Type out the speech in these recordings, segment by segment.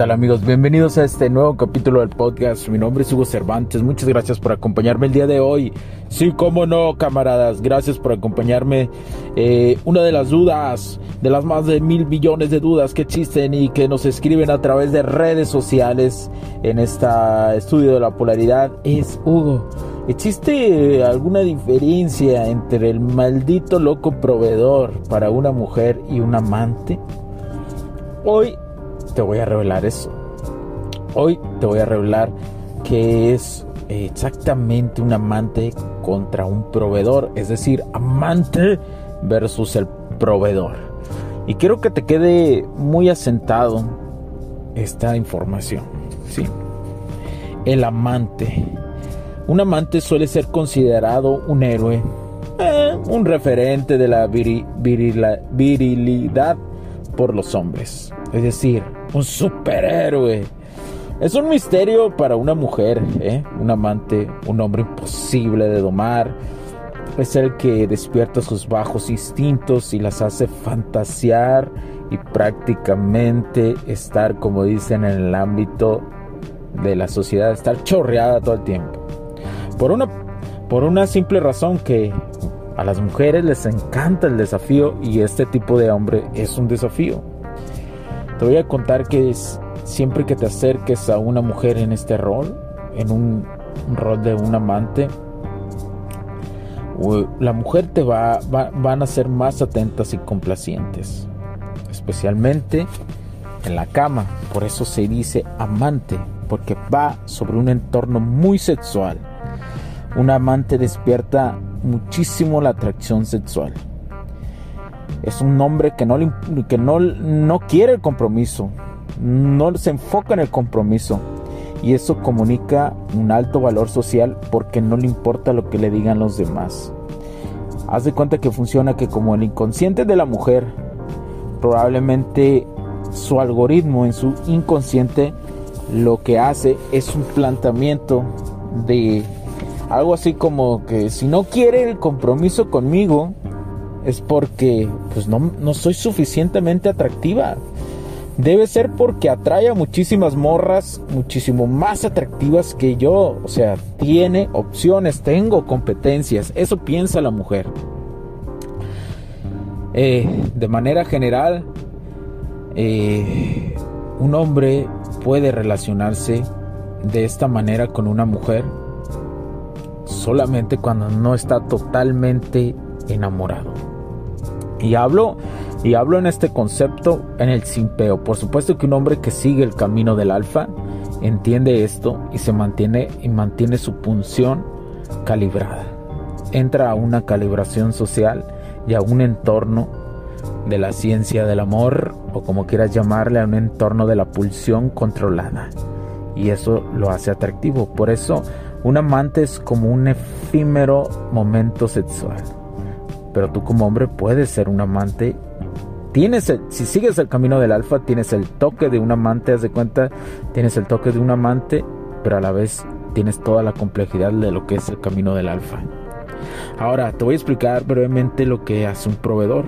Tal amigos? Bienvenidos a este nuevo capítulo del podcast. Mi nombre es Hugo Cervantes. Muchas gracias por acompañarme el día de hoy. Sí, cómo no, camaradas. Gracias por acompañarme. Eh, una de las dudas, de las más de mil billones de dudas que existen y que nos escriben a través de redes sociales en este estudio de la polaridad es, Hugo, ¿existe alguna diferencia entre el maldito loco proveedor para una mujer y un amante? Hoy te voy a revelar eso. Hoy te voy a revelar que es exactamente un amante contra un proveedor, es decir, amante versus el proveedor. Y quiero que te quede muy asentado esta información, ¿sí? El amante. Un amante suele ser considerado un héroe, eh, un referente de la virilidad por los hombres. Es decir, un superhéroe. Es un misterio para una mujer, ¿eh? un amante, un hombre imposible de domar. Es el que despierta sus bajos instintos y las hace fantasear y prácticamente estar, como dicen, en el ámbito de la sociedad, estar chorreada todo el tiempo. Por una, por una simple razón que a las mujeres les encanta el desafío y este tipo de hombre es un desafío. Te voy a contar que siempre que te acerques a una mujer en este rol, en un, rol de un amante, la mujer te va, van a ser más atentas y complacientes, especialmente en la cama. Por eso se dice amante, porque va sobre un entorno muy sexual. Un amante despierta muchísimo la atracción sexual. Es un hombre que no, que no, no quiere el compromiso, no se enfoca en el compromiso y eso comunica un alto valor social porque no le importa lo que le digan los demás. Haz de cuenta que funciona que como el inconsciente de la mujer, probablemente su algoritmo en su inconsciente lo que hace es un planteamiento de algo así como que si no quiere el compromiso conmigo, es porque pues no, no soy suficientemente atractiva. Debe ser porque atrae a muchísimas morras muchísimo más atractivas que yo. O sea, tiene opciones, tengo competencias. Eso piensa la mujer. Eh, de manera general, eh, un hombre puede relacionarse de esta manera con una mujer solamente cuando no está totalmente enamorado. Y hablo, y hablo en este concepto en el simpeo. Por supuesto que un hombre que sigue el camino del alfa entiende esto y se mantiene y mantiene su punción calibrada. Entra a una calibración social y a un entorno de la ciencia del amor o como quieras llamarle a un entorno de la pulsión controlada. Y eso lo hace atractivo. Por eso un amante es como un efímero momento sexual. Pero tú como hombre puedes ser un amante. Tienes si sigues el camino del alfa, tienes el toque de un amante, haz de cuenta, tienes el toque de un amante, pero a la vez tienes toda la complejidad de lo que es el camino del alfa. Ahora, te voy a explicar brevemente lo que hace un proveedor.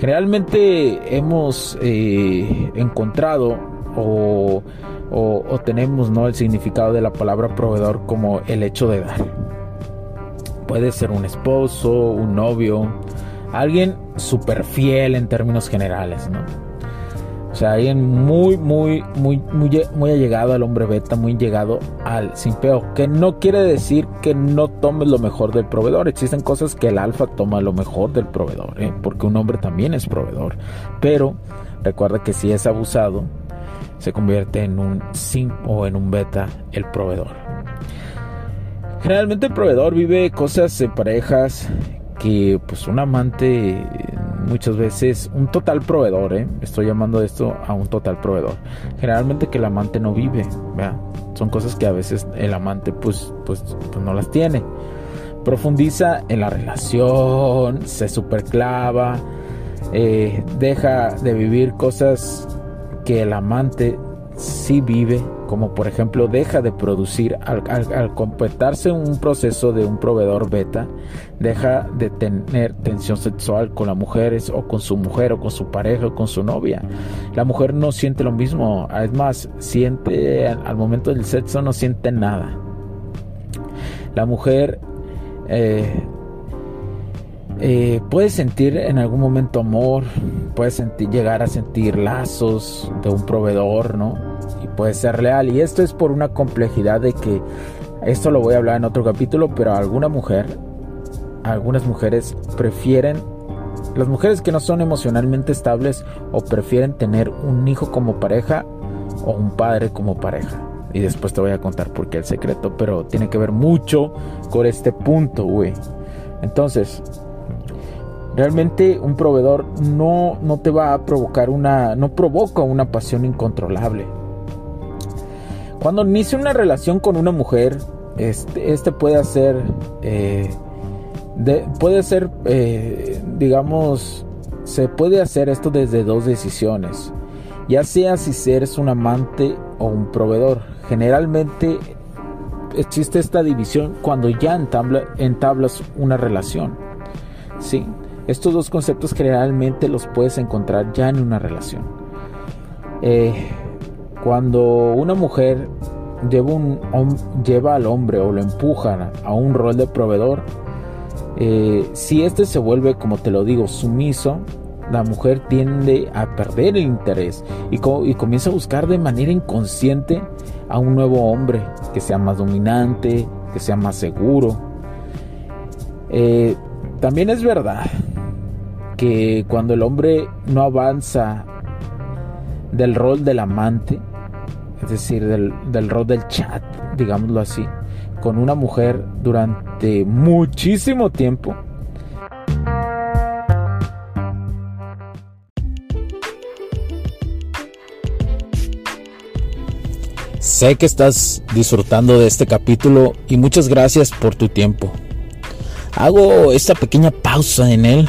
Generalmente hemos eh, encontrado o, o, tenemos ¿no? el significado de la palabra proveedor como el hecho de dar. Puede ser un esposo, un novio, alguien súper fiel en términos generales, ¿no? O sea, alguien muy, muy, muy, muy, muy allegado al hombre beta, muy llegado al simpeo. Que no quiere decir que no tomes lo mejor del proveedor. Existen cosas que el alfa toma lo mejor del proveedor, ¿eh? porque un hombre también es proveedor. Pero recuerda que si es abusado, se convierte en un sim o en un beta el proveedor. Generalmente el proveedor vive cosas en parejas que pues un amante muchas veces un total proveedor, ¿eh? estoy llamando esto a un total proveedor. Generalmente que el amante no vive, son cosas que a veces el amante pues, pues, pues no las tiene. Profundiza en la relación, se superclava, eh, deja de vivir cosas que el amante sí vive como por ejemplo deja de producir al, completarse un proceso de un proveedor beta, deja de tener tensión sexual con las mujeres o con su mujer o con su pareja o con su novia. La mujer no siente lo mismo, es más, siente al momento del sexo no siente nada. La mujer eh, eh, puede sentir en algún momento amor, puede sentir, llegar a sentir lazos de un proveedor, ¿no? puede ser leal. Y esto es por una complejidad de que, esto lo voy a hablar en otro capítulo, pero alguna mujer, algunas mujeres prefieren, las mujeres que no son emocionalmente estables o prefieren tener un hijo como pareja o un padre como pareja. Y después te voy a contar por qué el secreto, pero tiene que ver mucho con este punto, güey. Entonces, realmente un proveedor no, no te va a provocar una, no provoca una pasión incontrolable. Cuando inicia una relación con una mujer, este, este puede hacer, eh, puede ser, eh, digamos, se puede hacer esto desde dos decisiones, ya sea si eres un amante o un proveedor. Generalmente existe esta división cuando ya entablas una relación. Sí, estos dos conceptos generalmente los puedes encontrar ya en una relación. Eh, cuando una mujer lleva, al hombre o lo empujan a un rol de proveedor, eh, si este se vuelve, como te lo digo, sumiso, la mujer tiende a perder el interés y, comienza a buscar de manera inconsciente a un nuevo hombre que sea más dominante, que sea más seguro. Eh, también es verdad que cuando el hombre no avanza del rol del amante, es decir, del, rol del chat, digámoslo así, con una mujer durante muchísimo tiempo, Sé que estás disfrutando de este capítulo y muchas gracias por tu tiempo. Hago esta pequeña pausa en él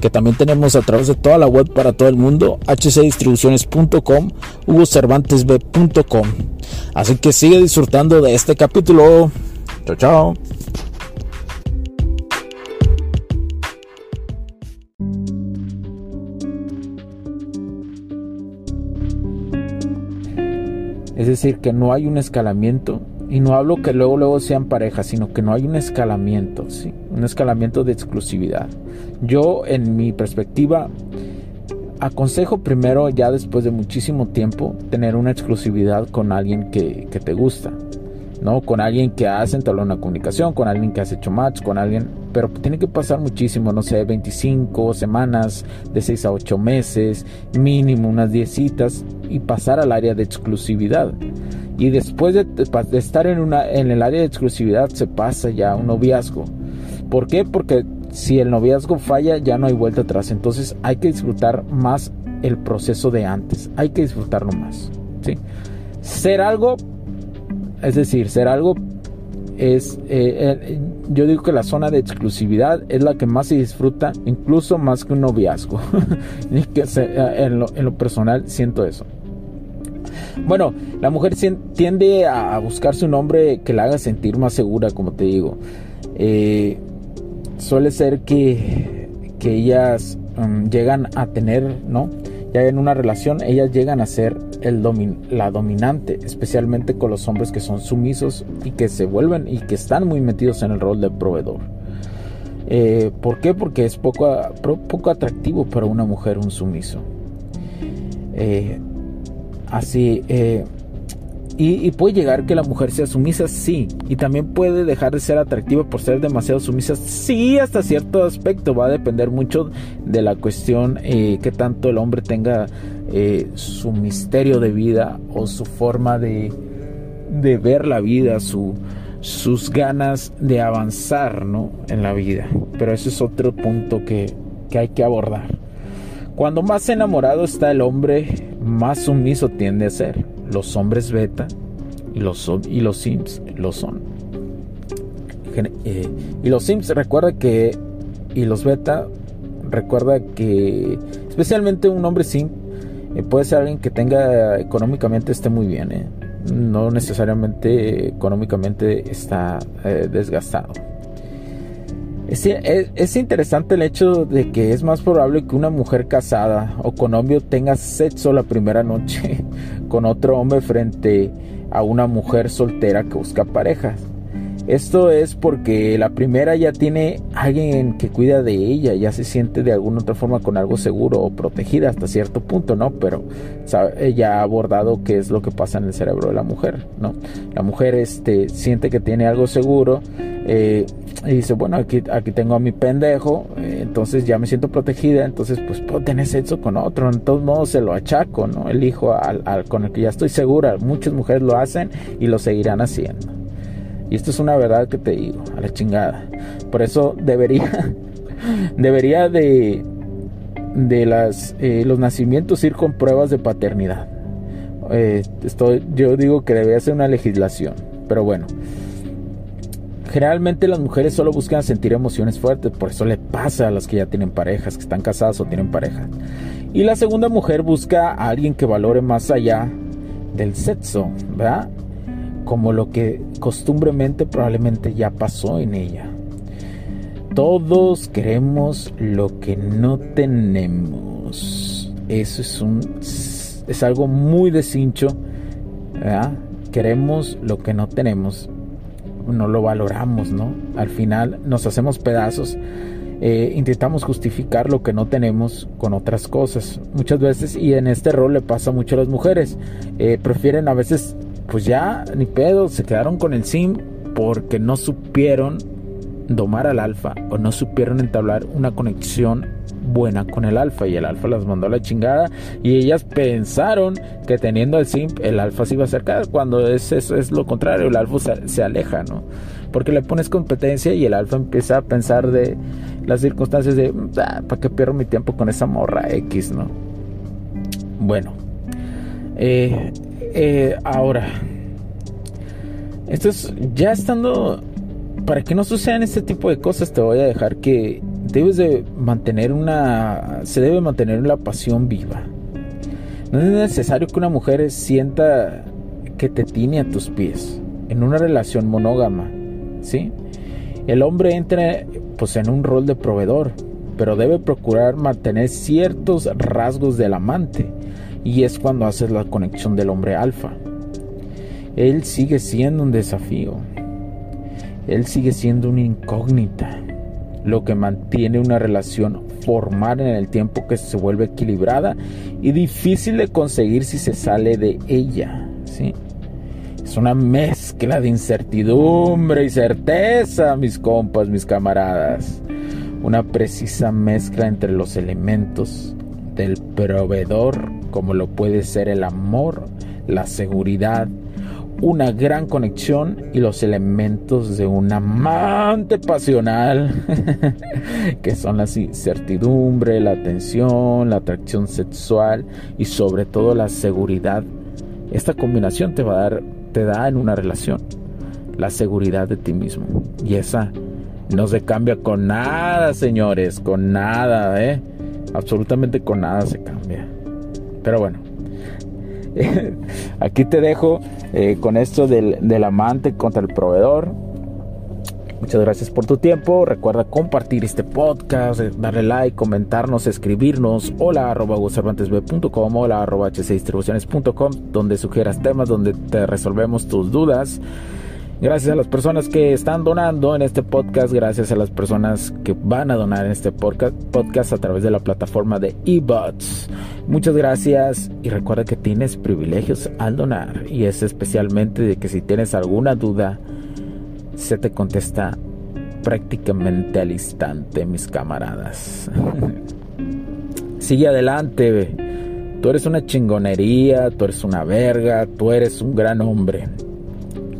que también tenemos a través de toda la web para todo el mundo, hcdistribuciones.com, hugocervantesb.com. Así que sigue disfrutando de este capítulo. Chao, chao. Es decir, que no hay un escalamiento y no hablo que luego luego sean parejas, sino que no hay un escalamiento, ¿sí? Un escalamiento de exclusividad. Yo en mi perspectiva aconsejo primero ya después de muchísimo tiempo tener una exclusividad con alguien que, te gusta. ¿no? Con alguien que has entablado una comunicación, con alguien que has hecho match, con alguien, pero tiene que pasar muchísimo, no sé, 25 semanas, de 6 a 8 meses, mínimo unas 10 citas y pasar al área de exclusividad. Y después de, estar en, una, en el área de exclusividad se pasa ya a un noviazgo. ¿Por qué? Porque si el noviazgo falla ya no hay vuelta atrás. Entonces hay que disfrutar más el proceso de antes. Hay que disfrutarlo más. ¿sí? Ser algo, es decir, ser algo es, eh, eh, yo digo que la zona de exclusividad es la que más se disfruta, incluso más que un noviazgo. en lo personal siento eso. Bueno, la mujer tiende a buscarse un hombre que la haga sentir más segura, como te digo. Eh, suele ser que, que ellas um, llegan a tener, ¿no? ya en una relación ellas llegan a ser el la dominante, especialmente con los hombres que son sumisos y que se vuelven y que están muy metidos en el rol de proveedor. Eh, ¿Por qué? Porque es poco, poco atractivo para una mujer un sumiso. Eh, así, eh, y, puede llegar que la mujer sea sumisa, sí. Y también puede dejar de ser atractiva por ser demasiado sumisa, sí, hasta cierto aspecto. Va a depender mucho de la cuestión eh, que tanto el hombre tenga eh, su misterio de vida o su forma de, de ver la vida, su, sus ganas de avanzar ¿no? en la vida. Pero ese es otro punto que, que hay que abordar. Cuando más enamorado está el hombre, más sumiso tiende a ser los hombres beta y los, y los sims lo son. Eh, y los sims recuerda que, y los beta recuerda que, especialmente un hombre sim, eh, puede ser alguien que tenga económicamente esté muy bien, eh. no necesariamente económicamente está desgastado. Es, interesante el hecho de que es más probable que una mujer casada o con novio tenga sexo la primera noche con otro hombre frente a una mujer soltera que busca pareja. Esto es porque la primera ya tiene alguien que cuida de ella, ya se siente de alguna otra forma con algo seguro o protegida hasta cierto punto, ¿no? Pero ella ha abordado qué es lo que pasa en el cerebro de la mujer, ¿no? La mujer este, siente que tiene algo seguro eh, y dice, bueno, aquí, aquí tengo a mi pendejo, eh, entonces ya me siento protegida, entonces pues puedo tener sexo con otro, en todos modos se lo achaco, ¿no? Elijo al, al con el que ya estoy segura, muchas mujeres lo hacen y lo seguirán haciendo. Y esto es una verdad que te digo, a la chingada. Por eso debería, debería de, de las, eh, los nacimientos ir con pruebas de paternidad. Eh, estoy, yo digo que debería ser una legislación, pero bueno. Generalmente las mujeres solo buscan sentir emociones fuertes, por eso le pasa a las que ya tienen parejas, que están casadas o tienen pareja. Y la segunda mujer busca a alguien que valore más allá del sexo, ¿verdad? Como lo que costumbremente probablemente ya pasó en ella. Todos queremos lo que no tenemos. Eso es un es algo muy de cincho. Queremos lo que no tenemos. No lo valoramos, ¿no? Al final nos hacemos pedazos. Eh, intentamos justificar lo que no tenemos con otras cosas. Muchas veces, y en este rol le pasa mucho a las mujeres, eh, prefieren a veces pues ya ni pedo, se quedaron con el sim porque no supieron domar al alfa o no supieron entablar una conexión buena con el alfa y el alfa las mandó a la chingada y ellas pensaron que teniendo el sim el alfa se iba a acercar cuando es eso es lo contrario el alfa se, aleja no porque le pones competencia y el alfa empieza a pensar de las circunstancias de ah, para qué pierdo mi tiempo con esa morra X no bueno eh, eh, ahora, esto es ya estando. Para que no sucedan este tipo de cosas, te voy a dejar que debes de mantener una. Se debe mantener la pasión viva. No es necesario que una mujer sienta que te tiene a tus pies en una relación monógama, ¿sí? El hombre entra pues en un rol de proveedor, pero debe procurar mantener ciertos rasgos del amante y es cuando haces la conexión del hombre alfa. Él sigue siendo un desafío. Él sigue siendo una incógnita. Lo que mantiene una relación formal en el tiempo que se vuelve equilibrada y difícil de conseguir si se sale de ella. ¿sí? Es una mezcla de incertidumbre y certeza, mis compas, mis camaradas. Una precisa mezcla entre los elementos del proveedor como lo puede ser el amor, la seguridad, una gran conexión y los elementos de un amante pasional, que son la incertidumbre, la atención, la atracción sexual y sobre todo la seguridad. Esta combinación te va a dar, te da en una relación la seguridad de ti mismo. Y esa no se cambia con nada, señores, con nada, ¿eh? Absolutamente con nada se cambia. Pero bueno, aquí te dejo eh, con esto del, amante contra el proveedor. Muchas gracias por tu tiempo. Recuerda compartir este podcast, darle like, comentarnos, escribirnos. Hola arroba cervantesb.com, hola arroba donde sugieras temas, donde te resolvemos tus dudas. Gracias a las personas que están donando en este podcast, gracias a las personas que van a donar en este podcast a través de la plataforma de eBots. Muchas gracias y recuerda que tienes privilegios al donar y es especialmente de que si tienes alguna duda, se te contesta prácticamente al instante, mis camaradas. Sigue adelante, tú eres una chingonería, tú eres una verga, tú eres un gran hombre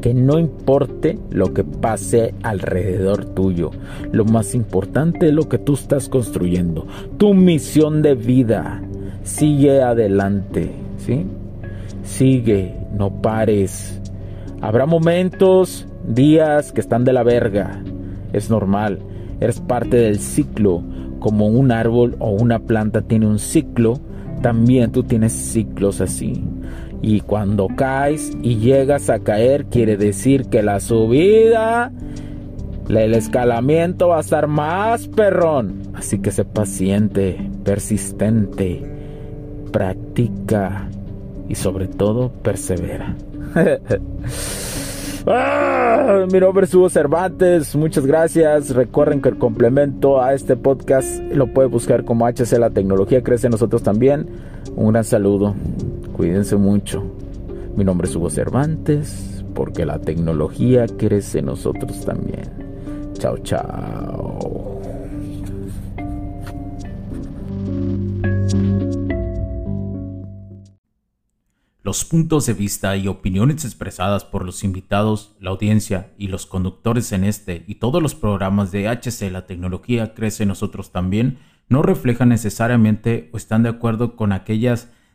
que no importe lo que pase alrededor tuyo. Lo más importante es lo que tú estás construyendo. Tu misión de vida. Sigue adelante, ¿sí? Sigue, no pares. Habrá momentos, días que están de la verga. Es normal. Eres parte del ciclo. Como un árbol o una planta tiene un ciclo, también tú tienes ciclos así. Y cuando caes y llegas a caer, quiere decir que la subida, el escalamiento va a estar más perrón. Así que sé paciente, persistente, practica y sobre todo persevera. Ah, mi nombre es Hugo Cervantes, muchas gracias. Recuerden que el complemento a este podcast lo puede buscar como HC La Tecnología Crece en Nosotros también. Un gran saludo. Cuídense mucho. Mi nombre es Hugo Cervantes, porque la tecnología crece nosotros también. Chao, chao. Los puntos de vista y opiniones expresadas por los invitados, la audiencia y los conductores en este y todos los programas de HC La Tecnología Crece Nosotros también no reflejan necesariamente o están de acuerdo con aquellas